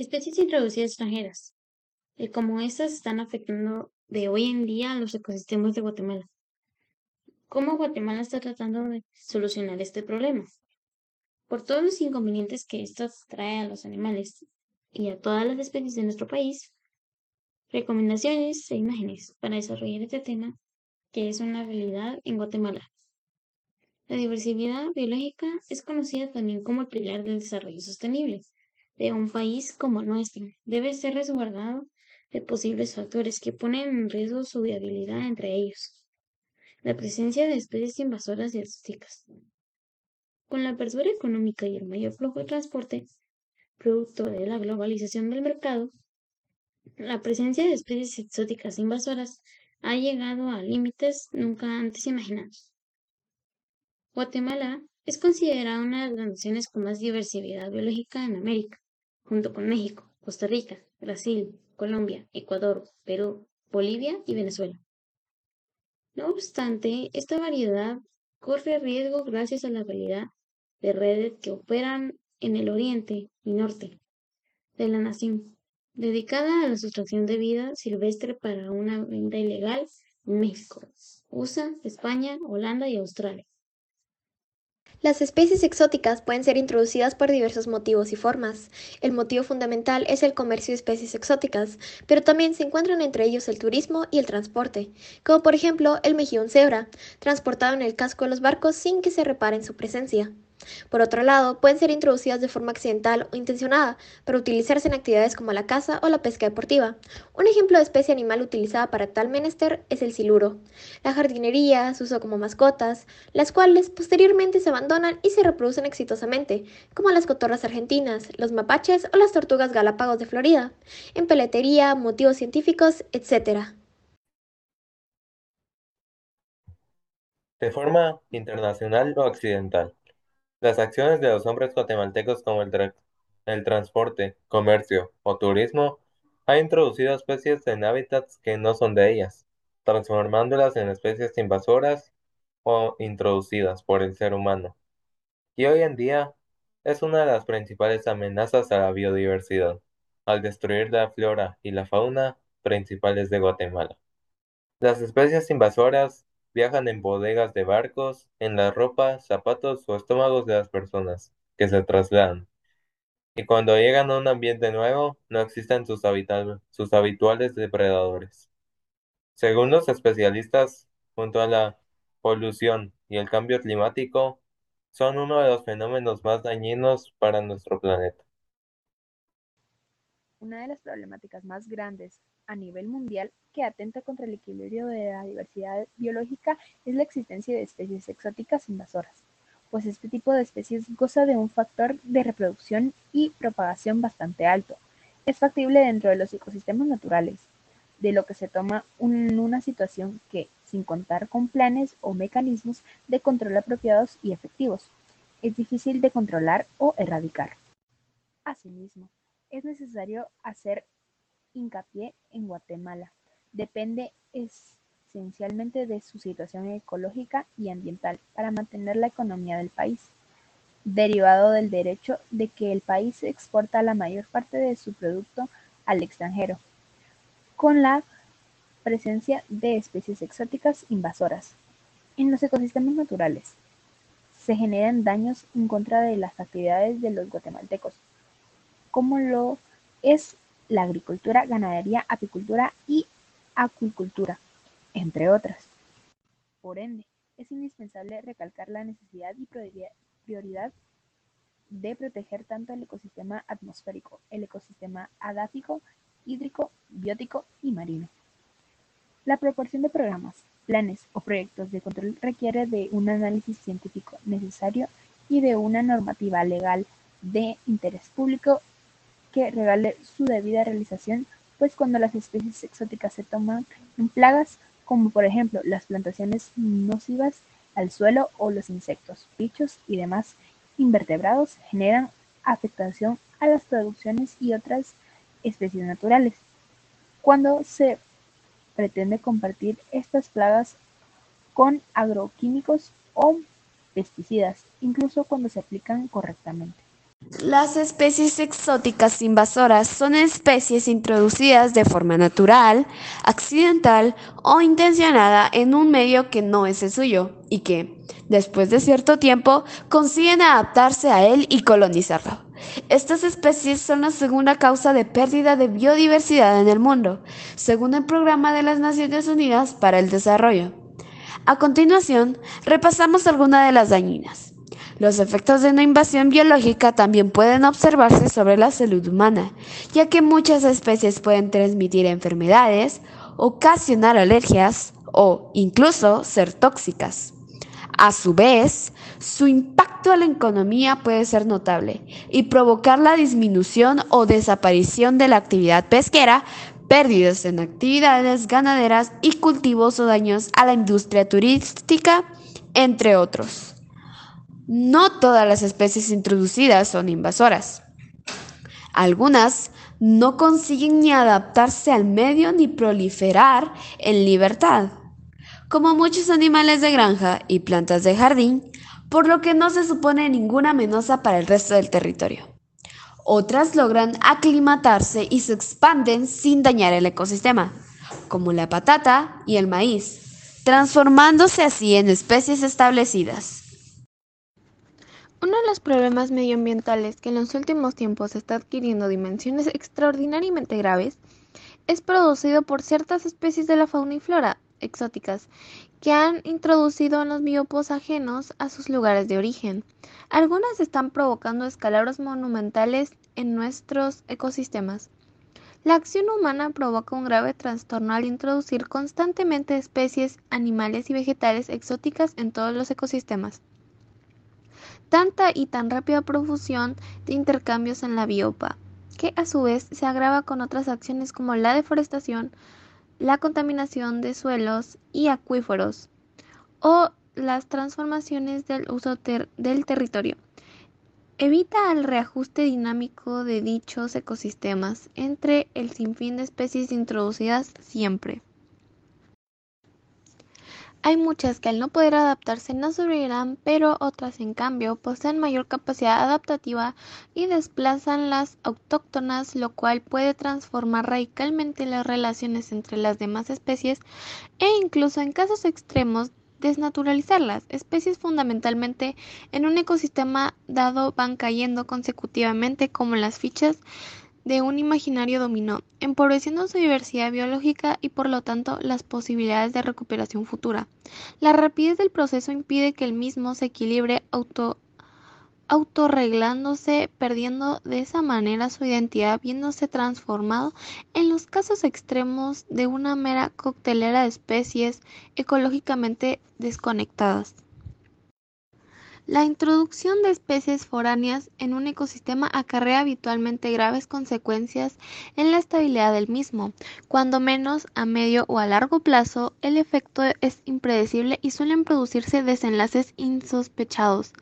Especies introducidas extranjeras, y cómo estas están afectando de hoy en día a los ecosistemas de Guatemala. ¿Cómo Guatemala está tratando de solucionar este problema? Por todos los inconvenientes que esto trae a los animales y a todas las especies de nuestro país, recomendaciones e imágenes para desarrollar este tema que es una realidad en Guatemala. La diversidad biológica es conocida también como el pilar del desarrollo sostenible de un país como el nuestro. Debe ser resguardado de posibles factores que ponen en riesgo su viabilidad entre ellos. La presencia de especies invasoras y exóticas. Con la apertura económica y el mayor flujo de transporte, producto de la globalización del mercado, la presencia de especies exóticas invasoras ha llegado a límites nunca antes imaginados. Guatemala es considerada una de las naciones con más diversidad biológica en América junto con México, Costa Rica, Brasil, Colombia, Ecuador, Perú, Bolivia y Venezuela. No obstante, esta variedad corre riesgo gracias a la habilidad de redes que operan en el oriente y norte de la nación, dedicada a la sustracción de vida silvestre para una venta ilegal en México, USA, España, Holanda y Australia. Las especies exóticas pueden ser introducidas por diversos motivos y formas. El motivo fundamental es el comercio de especies exóticas, pero también se encuentran entre ellos el turismo y el transporte, como por ejemplo el mejillón cebra, transportado en el casco de los barcos sin que se reparen su presencia. Por otro lado, pueden ser introducidas de forma accidental o intencionada para utilizarse en actividades como la caza o la pesca deportiva. Un ejemplo de especie animal utilizada para tal menester es el siluro. La jardinería se usa como mascotas, las cuales posteriormente se abandonan y se reproducen exitosamente, como las cotorras argentinas, los mapaches o las tortugas galápagos de Florida, en peletería, motivos científicos, etc. De forma internacional o accidental. Las acciones de los hombres guatemaltecos como el, transporte, comercio o turismo han introducido especies en hábitats que no son de ellas, transformándolas en especies invasoras o introducidas por el ser humano. Y hoy en día es una de las principales amenazas a la biodiversidad, al destruir la flora y la fauna principales de Guatemala. Las especies invasoras Viajan en bodegas de barcos, en la ropa, zapatos o estómagos de las personas que se trasladan. Y cuando llegan a un ambiente nuevo, no existen sus, sus habituales depredadores. Según los especialistas, junto a la polución y el cambio climático, son uno de los fenómenos más dañinos para nuestro planeta. Una de las problemáticas más grandes a nivel mundial que atenta contra el equilibrio de la diversidad biológica es la existencia de especies exóticas invasoras, pues este tipo de especies goza de un factor de reproducción y propagación bastante alto. Es factible dentro de los ecosistemas naturales, de lo que se toma en una situación que, sin contar con planes o mecanismos de control apropiados y efectivos, es difícil de controlar o erradicar. Asimismo, es necesario hacer hincapié en Guatemala depende esencialmente de su situación ecológica y ambiental para mantener la economía del país, derivado del derecho de que el país exporta la mayor parte de su producto al extranjero, con la presencia de especies exóticas invasoras. En los ecosistemas naturales se generan daños en contra de las actividades de los guatemaltecos, como lo es la agricultura, ganadería, apicultura y acuicultura, entre otras. Por ende, es indispensable recalcar la necesidad y prioridad de proteger tanto el ecosistema atmosférico, el ecosistema adáfico, hídrico, biótico y marino. La proporción de programas, planes o proyectos de control requiere de un análisis científico necesario y de una normativa legal de interés público que regale su debida realización, pues cuando las especies exóticas se toman en plagas, como por ejemplo las plantaciones nocivas al suelo o los insectos, bichos y demás invertebrados, generan afectación a las producciones y otras especies naturales. Cuando se pretende compartir estas plagas con agroquímicos o pesticidas, incluso cuando se aplican correctamente. Las especies exóticas invasoras son especies introducidas de forma natural, accidental o intencionada en un medio que no es el suyo y que, después de cierto tiempo, consiguen adaptarse a él y colonizarlo. Estas especies son la segunda causa de pérdida de biodiversidad en el mundo, según el Programa de las Naciones Unidas para el Desarrollo. A continuación, repasamos algunas de las dañinas. Los efectos de una invasión biológica también pueden observarse sobre la salud humana, ya que muchas especies pueden transmitir enfermedades, ocasionar alergias o incluso ser tóxicas. A su vez, su impacto a la economía puede ser notable y provocar la disminución o desaparición de la actividad pesquera, pérdidas en actividades ganaderas y cultivos o daños a la industria turística, entre otros. No todas las especies introducidas son invasoras. Algunas no consiguen ni adaptarse al medio ni proliferar en libertad, como muchos animales de granja y plantas de jardín, por lo que no se supone ninguna amenaza para el resto del territorio. Otras logran aclimatarse y se expanden sin dañar el ecosistema, como la patata y el maíz, transformándose así en especies establecidas. Uno de los problemas medioambientales que en los últimos tiempos está adquiriendo dimensiones extraordinariamente graves es producido por ciertas especies de la fauna y flora exóticas que han introducido en los biopos ajenos a sus lugares de origen. Algunas están provocando escalabros monumentales en nuestros ecosistemas. La acción humana provoca un grave trastorno al introducir constantemente especies animales y vegetales exóticas en todos los ecosistemas tanta y tan rápida profusión de intercambios en la biopa, que a su vez se agrava con otras acciones como la deforestación, la contaminación de suelos y acuíferos o las transformaciones del uso del territorio. Evita el reajuste dinámico de dichos ecosistemas entre el sinfín de especies introducidas siempre. Hay muchas que al no poder adaptarse no sobrevivirán, pero otras en cambio poseen mayor capacidad adaptativa y desplazan las autóctonas, lo cual puede transformar radicalmente las relaciones entre las demás especies e incluso en casos extremos desnaturalizarlas. Especies fundamentalmente en un ecosistema dado van cayendo consecutivamente como las fichas de un imaginario dominó, empobreciendo su diversidad biológica y por lo tanto las posibilidades de recuperación futura. La rapidez del proceso impide que el mismo se equilibre auto autorreglándose, perdiendo de esa manera su identidad, viéndose transformado en los casos extremos de una mera coctelera de especies ecológicamente desconectadas. La introducción de especies foráneas en un ecosistema acarrea habitualmente graves consecuencias en la estabilidad del mismo. Cuando menos a medio o a largo plazo, el efecto es impredecible y suelen producirse desenlaces insospechados.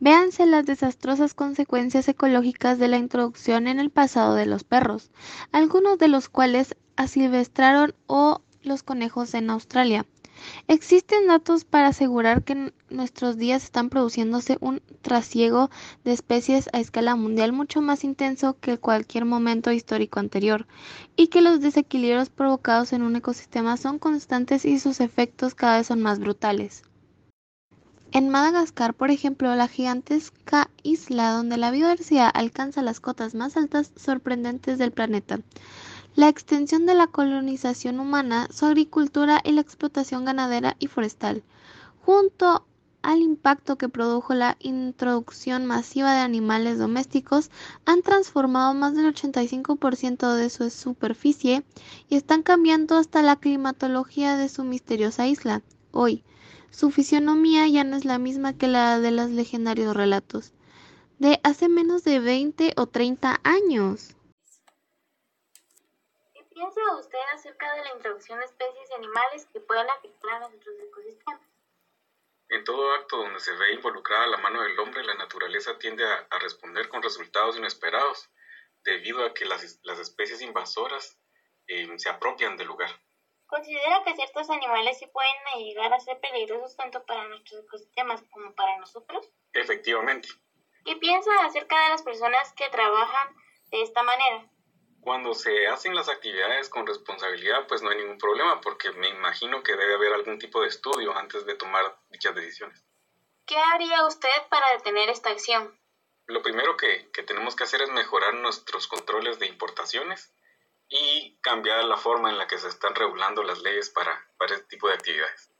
Véanse las desastrosas consecuencias ecológicas de la introducción en el pasado de los perros, algunos de los cuales asilvestraron o los conejos en Australia. Existen datos para asegurar que en nuestros días están produciéndose un trasiego de especies a escala mundial mucho más intenso que cualquier momento histórico anterior, y que los desequilibrios provocados en un ecosistema son constantes y sus efectos cada vez son más brutales. En Madagascar, por ejemplo, la gigantesca isla donde la biodiversidad alcanza las cotas más altas sorprendentes del planeta, la extensión de la colonización humana, su agricultura y la explotación ganadera y forestal, junto al impacto que produjo la introducción masiva de animales domésticos, han transformado más del 85% de su superficie y están cambiando hasta la climatología de su misteriosa isla. Hoy, su fisionomía ya no es la misma que la de los legendarios relatos de hace menos de 20 o 30 años piensa usted acerca de la introducción de especies y animales que pueden afectar a nuestros ecosistemas? En todo acto donde se ve involucrada la mano del hombre, la naturaleza tiende a, responder con resultados inesperados, debido a que las, especies invasoras eh, se apropian del lugar. ¿Considera que ciertos animales sí pueden llegar a ser peligrosos tanto para nuestros ecosistemas como para nosotros? Efectivamente. ¿Qué piensa acerca de las personas que trabajan de esta manera? Cuando se hacen las actividades con responsabilidad, pues no hay ningún problema, porque me imagino que debe haber algún tipo de estudio antes de tomar dichas decisiones. ¿Qué haría usted para detener esta acción? Lo primero que, que tenemos que hacer es mejorar nuestros controles de importaciones y cambiar la forma en la que se están regulando las leyes para, para este tipo de actividades.